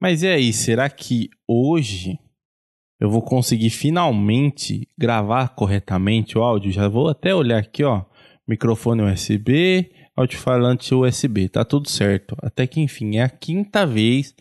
Mas e aí, será que hoje eu vou conseguir finalmente gravar corretamente o áudio? Já vou até olhar aqui, ó. Microfone USB, alto-falante USB, tá tudo certo. Até que enfim, é a quinta vez,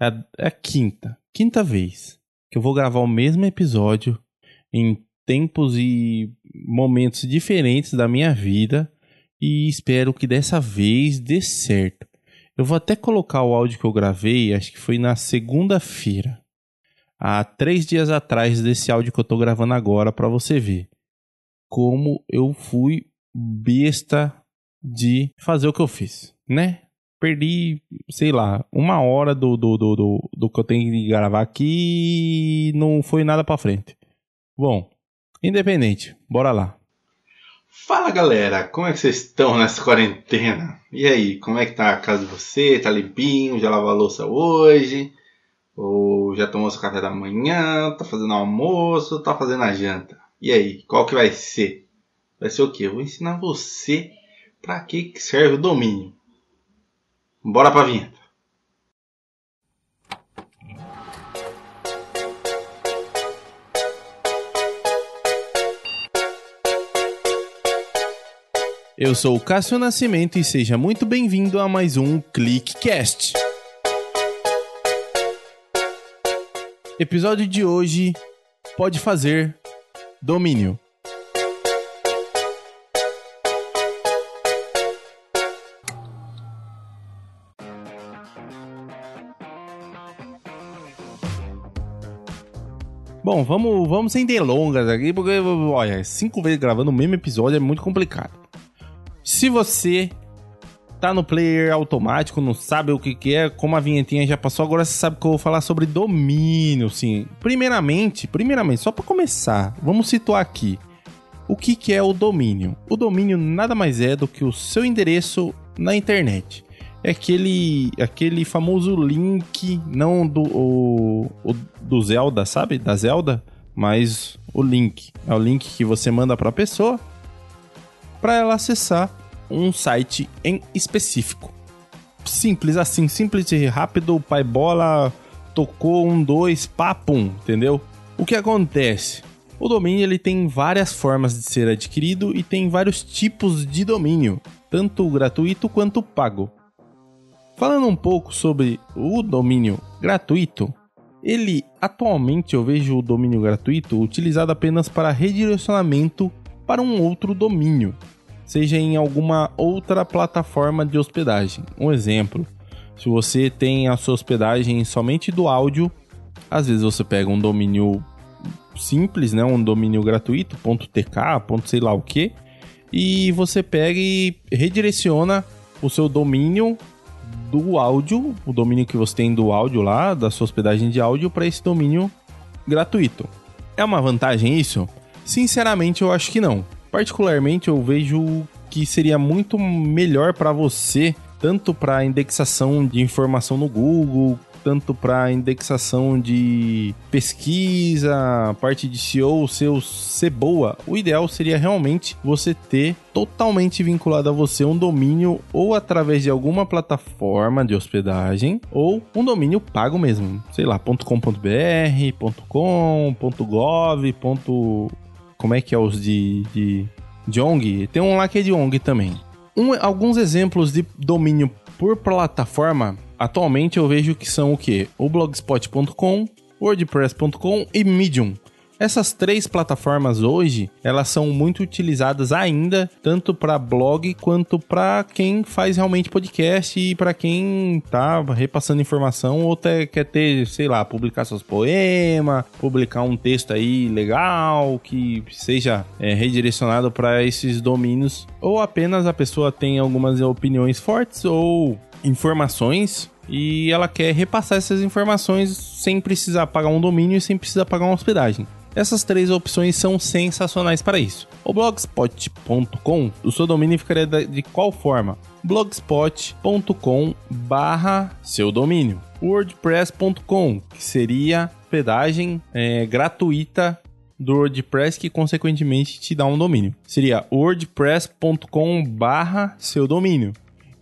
é a, é a quinta, quinta vez que eu vou gravar o mesmo episódio em tempos e momentos diferentes da minha vida e espero que dessa vez dê certo. Eu vou até colocar o áudio que eu gravei, acho que foi na segunda-feira, há três dias atrás desse áudio que eu tô gravando agora para você ver como eu fui besta de fazer o que eu fiz, né? Perdi, sei lá, uma hora do, do, do, do, do que eu tenho que gravar aqui e não foi nada para frente. Bom, independente, bora lá. Fala galera, como é que vocês estão nessa quarentena? E aí, como é que tá a casa de você? Tá limpinho? Já lavou a louça hoje? Ou já tomou seu café da manhã? Tá fazendo almoço? Tá fazendo a janta? E aí, qual que vai ser? Vai ser o quê? Eu vou ensinar você para que serve o domínio. Bora pra vinheta. Eu sou o Cássio Nascimento e seja muito bem-vindo a mais um ClickCast. Episódio de hoje pode fazer domínio. Bom, vamos, vamos sem delongas aqui, porque, olha, cinco vezes gravando o mesmo episódio é muito complicado. Se você tá no player automático, não sabe o que, que é, como a vinhetinha já passou, agora você sabe que eu vou falar sobre domínio, sim. Primeiramente, primeiramente, só para começar, vamos situar aqui. O que, que é o domínio? O domínio nada mais é do que o seu endereço na internet é aquele, aquele famoso link, não do, o, o, do Zelda, sabe? Da Zelda, mas o link. É o link que você manda para a pessoa para ela acessar um site em específico. Simples assim, simples e rápido, pai bola, tocou um, dois, papum, entendeu? O que acontece? O domínio ele tem várias formas de ser adquirido e tem vários tipos de domínio, tanto gratuito quanto pago. Falando um pouco sobre o domínio gratuito, ele atualmente eu vejo o domínio gratuito utilizado apenas para redirecionamento para um outro domínio, seja em alguma outra plataforma de hospedagem. Um exemplo, se você tem a sua hospedagem somente do áudio, às vezes você pega um domínio simples, né, um domínio gratuito, .tk, sei lá o que, e você pega e redireciona o seu domínio do áudio, o domínio que você tem do áudio lá, da sua hospedagem de áudio, para esse domínio gratuito. É uma vantagem isso? Sinceramente, eu acho que não. Particularmente, eu vejo que seria muito melhor para você, tanto para indexação de informação no Google, tanto para indexação de pesquisa, parte de SEO, seu ser boa, o ideal seria realmente você ter totalmente vinculado a você um domínio ou através de alguma plataforma de hospedagem ou um domínio pago mesmo, sei lá, .com.br, .com, .gov, como é que é os de, de, de ONG? Tem um lá que é de ONG também. Um, alguns exemplos de domínio por plataforma atualmente eu vejo que são o que? O blogspot.com, wordpress.com e Medium. Essas três plataformas hoje, elas são muito utilizadas ainda, tanto para blog quanto para quem faz realmente podcast e para quem tá repassando informação ou até quer ter, sei lá, publicar seus poemas, publicar um texto aí legal que seja é, redirecionado para esses domínios, ou apenas a pessoa tem algumas opiniões fortes ou informações e ela quer repassar essas informações sem precisar pagar um domínio e sem precisar pagar uma hospedagem. Essas três opções são sensacionais para isso. O blogspot.com, o seu domínio ficaria de qual forma? blogspot.com barra seu domínio. wordpress.com, que seria hospedagem é, gratuita do WordPress que consequentemente te dá um domínio. Seria wordpress.com barra seu domínio.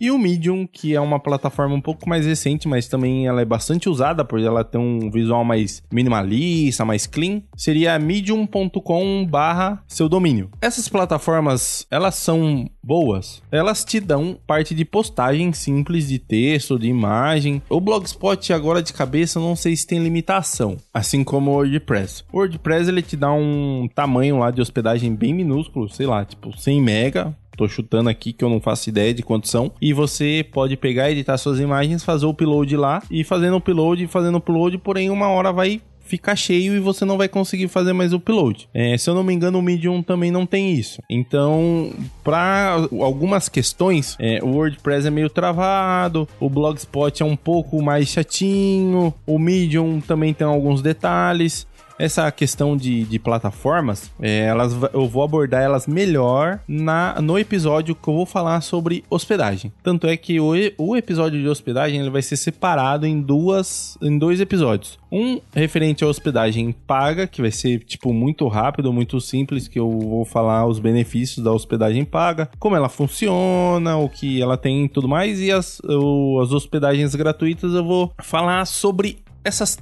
E o Medium, que é uma plataforma um pouco mais recente, mas também ela é bastante usada por ela ter um visual mais minimalista, mais clean, seria medium.com barra seu domínio. Essas plataformas, elas são boas. Elas te dão parte de postagem simples de texto, de imagem. O Blogspot agora de cabeça não sei se tem limitação, assim como o WordPress. O WordPress ele te dá um tamanho lá de hospedagem bem minúsculo, sei lá, tipo 100 mega, tô chutando aqui que eu não faço ideia de quantos são. E você pode pegar, editar suas imagens, fazer o upload lá e fazendo o upload, fazendo o upload, porém uma hora vai ficar cheio e você não vai conseguir fazer mais o upload. É, se eu não me engano, o Medium também não tem isso. Então, para algumas questões, é, o WordPress é meio travado, o Blogspot é um pouco mais chatinho, o Medium também tem alguns detalhes essa questão de, de plataformas, é, elas, eu vou abordar elas melhor na, no episódio que eu vou falar sobre hospedagem. Tanto é que o, o episódio de hospedagem ele vai ser separado em duas em dois episódios. Um referente à hospedagem paga, que vai ser tipo muito rápido, muito simples, que eu vou falar os benefícios da hospedagem paga, como ela funciona, o que ela tem e tudo mais, e as, o, as hospedagens gratuitas eu vou falar sobre essas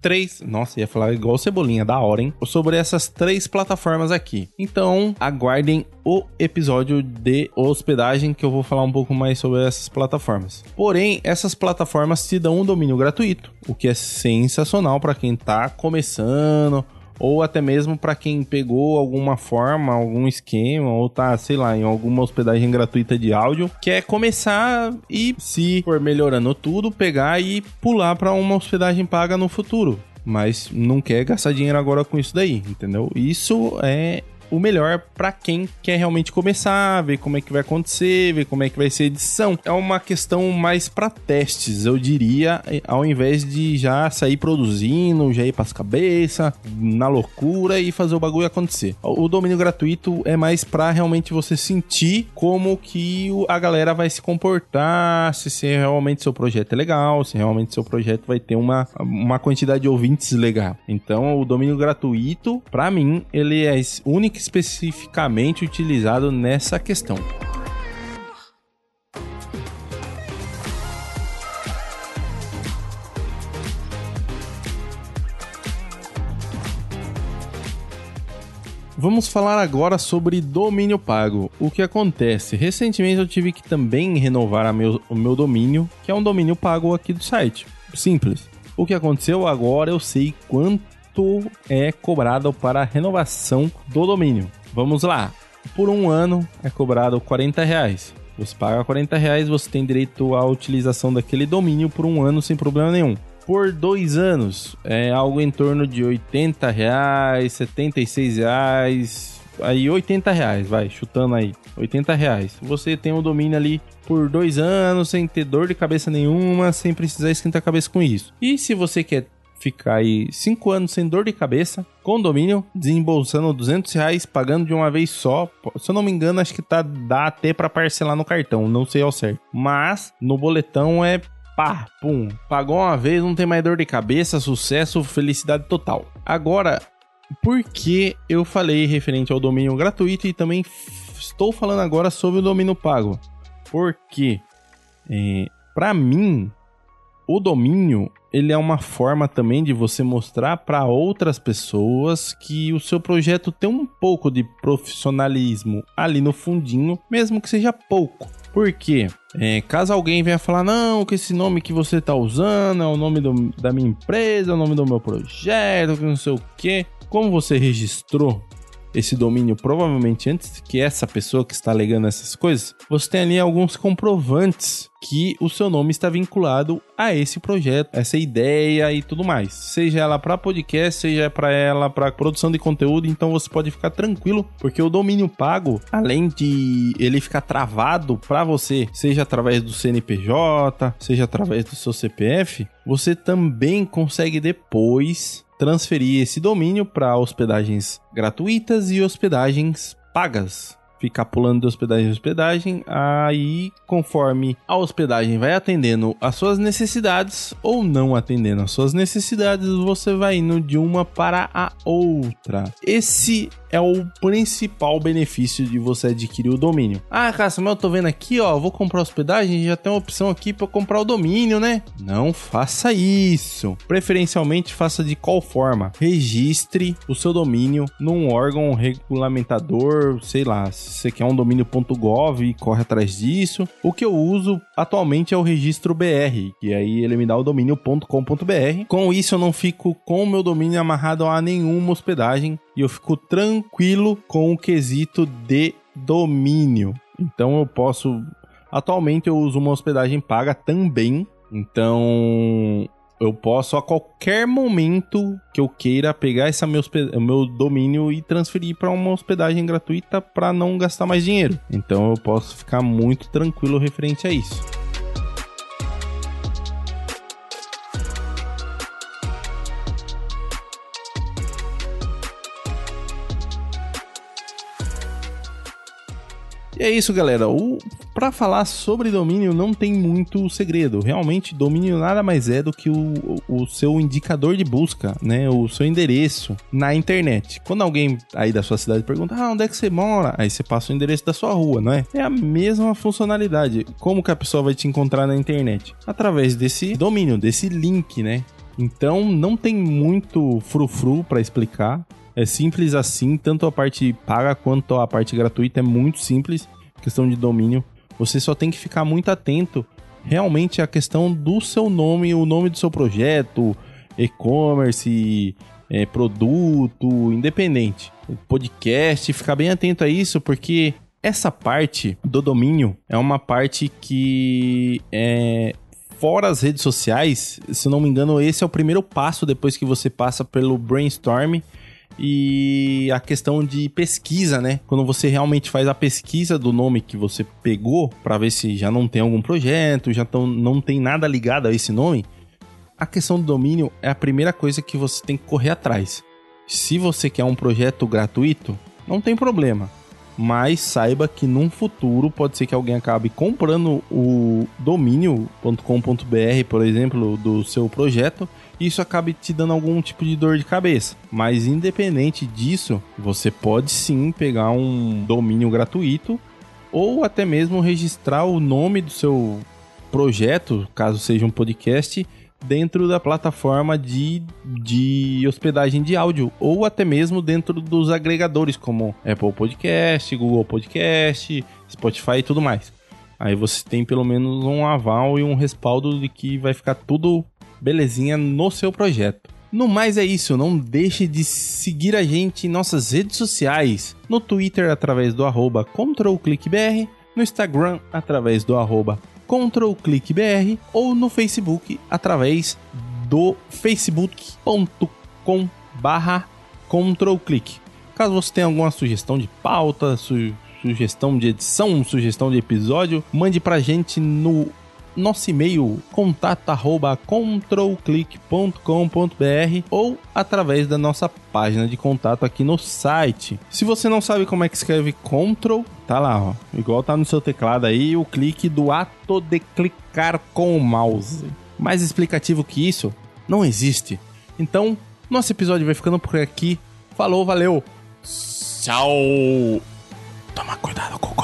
três. Nossa, ia falar igual cebolinha, da hora, hein? Sobre essas três plataformas aqui. Então, aguardem o episódio de hospedagem que eu vou falar um pouco mais sobre essas plataformas. Porém, essas plataformas te dão um domínio gratuito, o que é sensacional para quem tá começando ou até mesmo para quem pegou alguma forma, algum esquema, ou tá, sei lá, em alguma hospedagem gratuita de áudio, quer começar e, se for melhorando tudo, pegar e pular para uma hospedagem paga no futuro. Mas não quer gastar dinheiro agora com isso daí, entendeu? Isso é o melhor para quem quer realmente começar, ver como é que vai acontecer, ver como é que vai ser a edição. É uma questão mais para testes, eu diria, ao invés de já sair produzindo, já ir para as cabeças, na loucura e fazer o bagulho acontecer. O domínio gratuito é mais para realmente você sentir como que a galera vai se comportar, se realmente seu projeto é legal, se realmente seu projeto vai ter uma, uma quantidade de ouvintes legal. Então, o domínio gratuito, para mim, ele é único especificamente utilizado nessa questão. Vamos falar agora sobre domínio pago. O que acontece? Recentemente eu tive que também renovar meu, o meu domínio, que é um domínio pago aqui do site. Simples. O que aconteceu agora eu sei quanto quanto é cobrado para a renovação do domínio. Vamos lá. Por um ano é cobrado 40 reais. Você paga 40 reais, você tem direito à utilização daquele domínio por um ano sem problema nenhum. Por dois anos é algo em torno de 80 reais, 76 reais, aí 80 reais, vai, chutando aí, 80 reais. Você tem o domínio ali por dois anos, sem ter dor de cabeça nenhuma, sem precisar esquentar a cabeça com isso. E se você quer ficar aí 5 anos sem dor de cabeça, com domínio, desembolsando 200 reais, pagando de uma vez só. Se eu não me engano, acho que tá, dá até para parcelar no cartão, não sei ao certo. Mas no boletão é pá, pum, pagou uma vez, não tem mais dor de cabeça, sucesso, felicidade total. Agora, por que eu falei referente ao domínio gratuito e também estou falando agora sobre o domínio pago? Porque, é, para mim, o domínio ele é uma forma também de você mostrar para outras pessoas que o seu projeto tem um pouco de profissionalismo ali no fundinho, mesmo que seja pouco. Por quê? É, caso alguém venha falar, não, que esse nome que você está usando é o nome do, da minha empresa, é o nome do meu projeto, que não sei o que. Como você registrou esse domínio provavelmente antes que essa pessoa que está alegando essas coisas, você tem ali alguns comprovantes que o seu nome está vinculado a esse projeto, essa ideia e tudo mais. Seja ela para podcast, seja para ela para produção de conteúdo, então você pode ficar tranquilo, porque o domínio pago, além de ele ficar travado para você, seja através do CNPJ, seja através do seu CPF, você também consegue depois transferir esse domínio para hospedagens gratuitas e hospedagens pagas. Ficar pulando de hospedagem em hospedagem, aí conforme a hospedagem vai atendendo às suas necessidades ou não atendendo às suas necessidades, você vai indo de uma para a outra. Esse é o principal benefício de você adquirir o domínio. Ah, Cássio, mas eu tô vendo aqui, ó, vou comprar hospedagem, já tem uma opção aqui para comprar o domínio, né? Não faça isso. Preferencialmente faça de qual forma? Registre o seu domínio num órgão regulamentador, sei lá, se você quer um domínio.gov e corre atrás disso. O que eu uso atualmente é o registro BR, que aí ele me dá o domínio.com.br. Com isso eu não fico com o meu domínio amarrado a nenhuma hospedagem e eu fico tranquilo com o quesito de domínio. Então eu posso. Atualmente eu uso uma hospedagem paga também. Então eu posso a qualquer momento que eu queira pegar esse meu, meu domínio e transferir para uma hospedagem gratuita para não gastar mais dinheiro. Então eu posso ficar muito tranquilo referente a isso. E é isso, galera. O para falar sobre domínio não tem muito segredo. Realmente, domínio nada mais é do que o, o seu indicador de busca, né? O seu endereço na internet. Quando alguém aí da sua cidade pergunta, ah, onde é que você mora? Aí você passa o endereço da sua rua, não é? É a mesma funcionalidade. Como que a pessoa vai te encontrar na internet? Através desse domínio, desse link, né? Então não tem muito frufru para explicar. É simples assim, tanto a parte paga quanto a parte gratuita é muito simples, questão de domínio. Você só tem que ficar muito atento realmente à questão do seu nome, o nome do seu projeto, e-commerce, é, produto, independente. Podcast, ficar bem atento a isso, porque essa parte do domínio é uma parte que é fora as redes sociais, se não me engano, esse é o primeiro passo depois que você passa pelo brainstorm e a questão de pesquisa, né? Quando você realmente faz a pesquisa do nome que você pegou para ver se já não tem algum projeto, já tão, não tem nada ligado a esse nome, a questão do domínio é a primeira coisa que você tem que correr atrás. Se você quer um projeto gratuito, não tem problema. Mas saiba que num futuro pode ser que alguém acabe comprando o domínio.com.br, por exemplo, do seu projeto isso acabe te dando algum tipo de dor de cabeça. Mas independente disso, você pode sim pegar um domínio gratuito ou até mesmo registrar o nome do seu projeto, caso seja um podcast, dentro da plataforma de, de hospedagem de áudio ou até mesmo dentro dos agregadores como Apple Podcast, Google Podcast, Spotify e tudo mais. Aí você tem pelo menos um aval e um respaldo de que vai ficar tudo belezinha no seu projeto. No mais é isso, não deixe de seguir a gente em nossas redes sociais, no Twitter através do arroba ControlClickBR, no Instagram através do arroba ControlClickBR ou no Facebook através do facebook.com barra ControlClick. Caso você tenha alguma sugestão de pauta, su sugestão de edição, sugestão de episódio, mande pra gente no nosso e-mail contato@controlclick.com.br ou através da nossa página de contato aqui no site. Se você não sabe como é que escreve control, tá lá, ó, igual tá no seu teclado aí, o clique do ato de clicar com o mouse. Mais explicativo que isso não existe. Então, nosso episódio vai ficando por aqui. Falou, valeu. Tchau. Toma cuidado com o